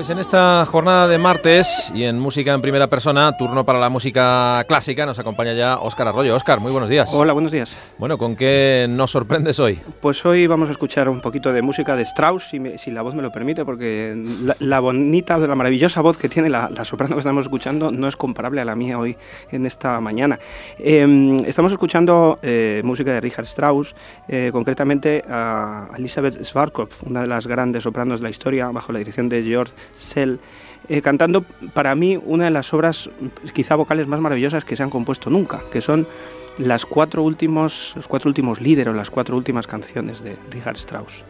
Pues en esta jornada de martes y en música en primera persona, turno para la música clásica, nos acompaña ya Óscar Arroyo. Óscar, muy buenos días. Hola, buenos días. Bueno, ¿con qué nos sorprendes hoy? Pues hoy vamos a escuchar un poquito de música de Strauss, si, si la voz me lo permite, porque la, bonita, la maravillosa voz que tiene la, soprano que estamos escuchando no es comparable a la mía hoy en esta mañana. Em, estamos escuchando eh, música de Richard Strauss, eh, concretamente a Elizabeth Svarkov, una de las grandes sopranos de la historia, bajo la dirección de George Eh, cantando para mí una de las obras quizá vocales más maravillosas que se han compuesto nunca, que son las cuatro últimos, los cuatro últimos líderes, las cuatro últimas canciones de Richard Strauss.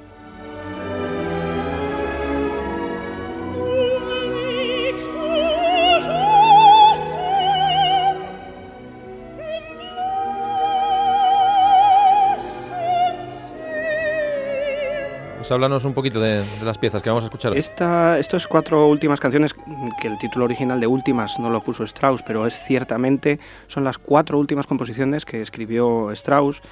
Háblanos un poquito de, las piezas que vamos a escuchar. Esta, estas cuatro últimas canciones, que el título original de Últimas no lo puso Strauss, pero es ciertamente, son las cuatro últimas composiciones que escribió Strauss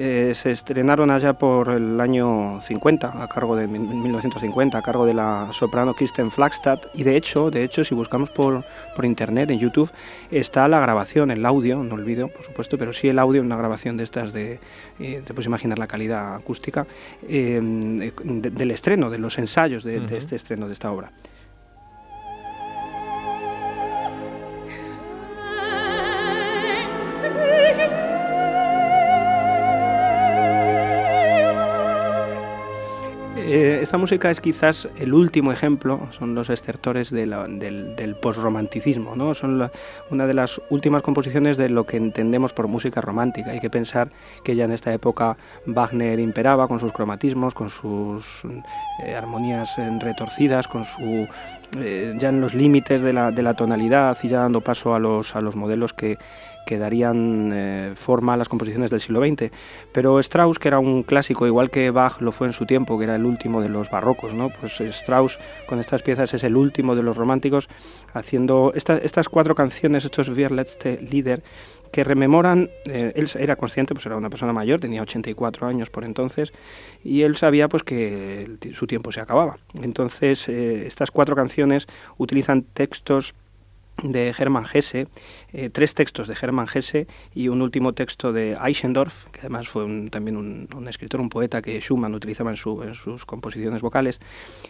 eh, se estrenaron allá por el año 50, a cargo de 1950, a cargo de la soprano Kristen Flagstad. Y de hecho, de hecho, si buscamos por, por internet, en YouTube, está la grabación, el audio, no el vídeo, por supuesto, pero sí el audio, una grabación de estas de, eh, te puedes imaginar la calidad acústica, eh, del estreno, de los ensayos de este estreno de esta obra. Eh, esta música es quizás el último ejemplo, son los estertores del, del posromanticismo, ¿no? son una de las últimas composiciones de lo que entendemos por música romántica. Hay que pensar que ya en esta época Wagner imperaba con sus cromatismos, con sus eh, armonías retorcidas, con su eh, ya en los límites de la, de la tonalidad y ya dando paso a los, a los modelos que que darían eh, forma a las composiciones del siglo XX. Pero Strauss, que era un clásico, igual que Bach lo fue en su tiempo, que era el último de los barrocos, ¿no? pues Strauss con estas piezas es el último de los románticos, haciendo estas cuatro canciones, estos Wir letzte Lieder, que rememoran, eh, él era consciente, pues era una persona mayor, tenía 84 años por entonces, y él sabía pues que su tiempo se acababa. Entonces, eh, estas cuatro canciones utilizan textos de Hermann Hesse, eh, tres textos de Hermann Hesse y un último texto de Eichendorff, que además fue también un, escritor, un poeta que Schumann utilizaba en, sus composiciones vocales,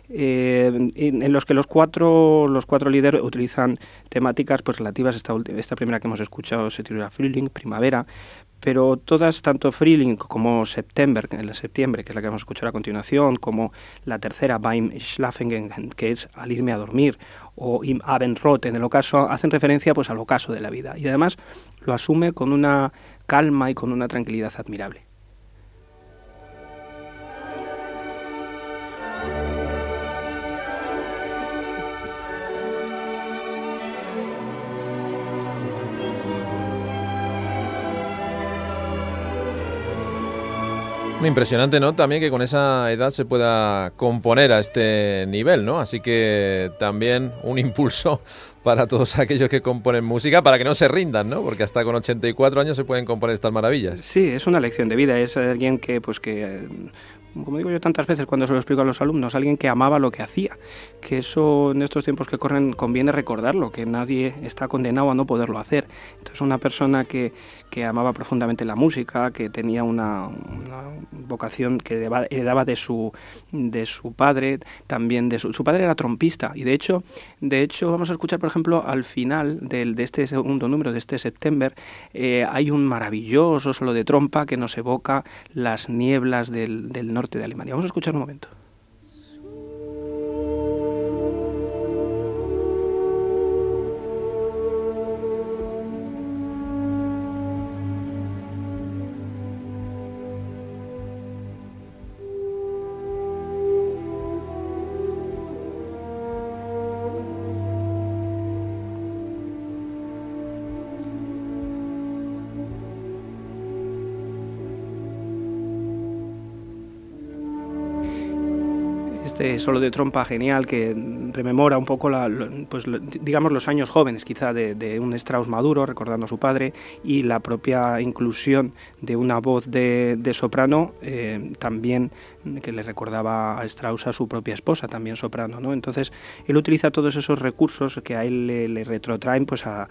eh, en, los que los cuatro, los cuatro líderes utilizan temáticas pues, relativas esta, esta primera que hemos escuchado, se titula Frühling, primavera, pero todas, tanto Frühling como September, el septiembre, que es la que vamos a escuchar a continuación, como la tercera, Beim Schlafen, que es al irme a dormir, o Im Abendrot, en el ocaso, hacen referencia pues al ocaso de la vida. Y además lo asume con una calma y con una tranquilidad admirable. Impresionante, ¿no? También que con esa edad se pueda componer a este nivel, ¿no? Así que también un impulso para todos aquellos que componen música, para que no se rindan, ¿no? Porque hasta con 84 años se pueden componer estas maravillas. Sí, es una lección de vida, es alguien que, pues que como digo yo tantas veces cuando se lo explico a los alumnos, alguien que amaba lo que hacía, que eso en estos tiempos que corren conviene recordarlo, que nadie está condenado a no poderlo hacer. Entonces una persona que, que amaba profundamente la música, que tenía una, vocación que heredaba de su, de su padre, también de su, su padre era trompista y de hecho, de hecho vamos a escuchar por ejemplo al final del, de este segundo número de este septiembre eh, hay un maravilloso solo de trompa que nos evoca las nieblas del, del norte de Alemania. Vamos a escuchar un momento. Este solo de trompa genial que rememora un poco, pues, digamos, los años jóvenes quizá de, un Strauss maduro, recordando a su padre, y la propia inclusión de una voz de, soprano eh, también que le recordaba a Strauss a su propia esposa, también soprano. ¿no? Entonces, él utiliza todos esos recursos que a él le, retrotraen pues, a,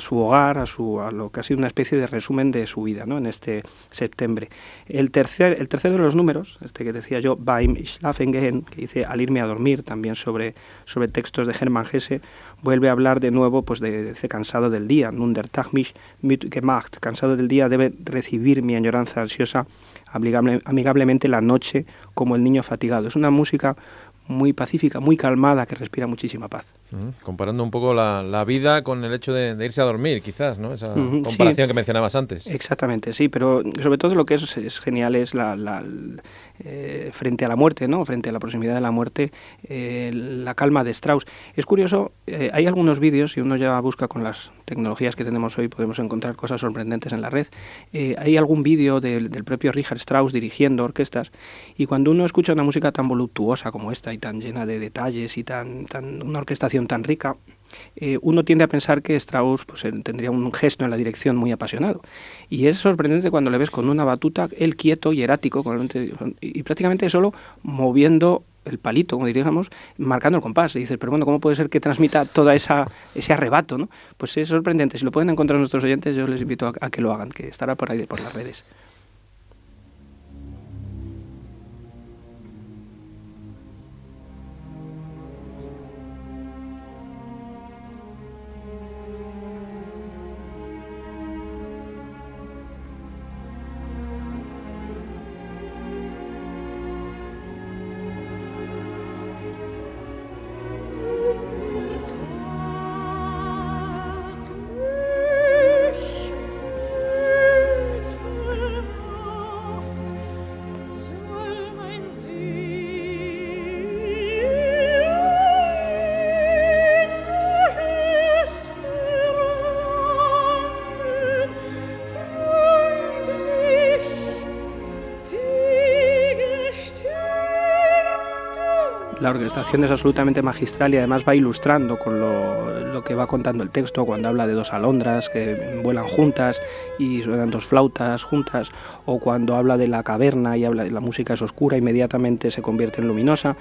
su hogar, a, su, a lo que ha sido una especie de resumen de su vida ¿no? en este septiembre. El tercer, el tercer de los números, este que decía yo, Beim Schlafen gehen, que dice al irme a dormir, también sobre, sobre textos de Hermann Hesse, vuelve a hablar de nuevo pues, de, cansado del día, nun der mich gemacht, cansado del día debe recibir mi añoranza ansiosa amigablemente la noche como el niño fatigado. Es una música muy pacífica, muy calmada, que respira muchísima paz. Comparando un poco la, vida con el hecho de, irse a dormir, quizás, ¿no? Esa comparación que mencionabas antes. Exactamente, sí, pero sobre todo lo que es, genial es la, eh, frente a la muerte, ¿no? frente a la proximidad de la muerte, eh, la calma de Strauss. Es curioso, eh, hay algunos vídeos, si uno ya busca con las tecnologías que tenemos hoy, podemos encontrar cosas sorprendentes en la red. hay algún vídeo del, propio Richard Strauss dirigiendo orquestas, y cuando uno escucha una música tan voluptuosa como esta y tan llena de detalles y tan, tan una orquestación tan rica, eh, uno tiende a pensar que Strauss pues, tendría un gesto en la dirección muy apasionado. Y es sorprendente cuando le ves con una batuta, él quieto y erático, y prácticamente solo moviendo el palito, como diríamos, marcando el compás. Y dices, pero bueno, ¿cómo puede ser que transmita todo esa, ese arrebato? Pues es sorprendente. Si lo pueden encontrar nuestros oyentes, yo les invito a que lo hagan, que estará por ahí, por las redes. La orquestación es absolutamente magistral y además va ilustrando con lo, que va contando el texto cuando habla de dos alondras que vuelan juntas y suenan dos flautas juntas o cuando habla de la caverna y habla de la música es oscura inmediatamente se convierte en luminosa.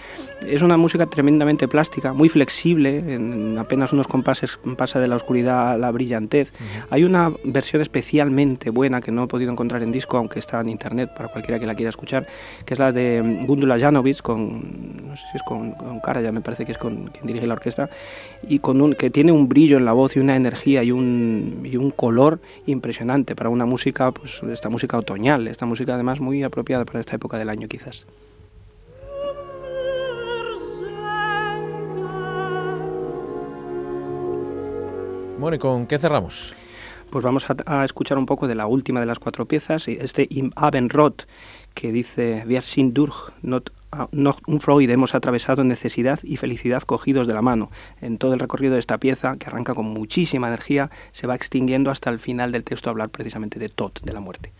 Es una música tremendamente plástica muy flexible en apenas unos compases pasa de la oscuridad a la brillantez. Hay una versión especialmente buena que no he podido encontrar en disco aunque está en internet para cualquiera que la quiera escuchar que es la de Gundula Janovic con no sé si es con con, cara, ya me parece que es con quien dirige la orquesta, y con un, que tiene un brillo en la voz y una energía y un, y un color impresionante para una música, pues esta música otoñal, esta música además muy apropiada para esta época del año quizás. Bueno, ¿y con qué cerramos? Pues vamos a, escuchar un poco de la última de las cuatro piezas, este Im Abendrot, que dice Wir sind durch, not un Freud hemos atravesado necesidad y felicidad cogidos de la mano. En todo el recorrido de esta pieza, que arranca con muchísima energía, se va extinguiendo hasta el final del texto hablar precisamente de Tot, de la muerte.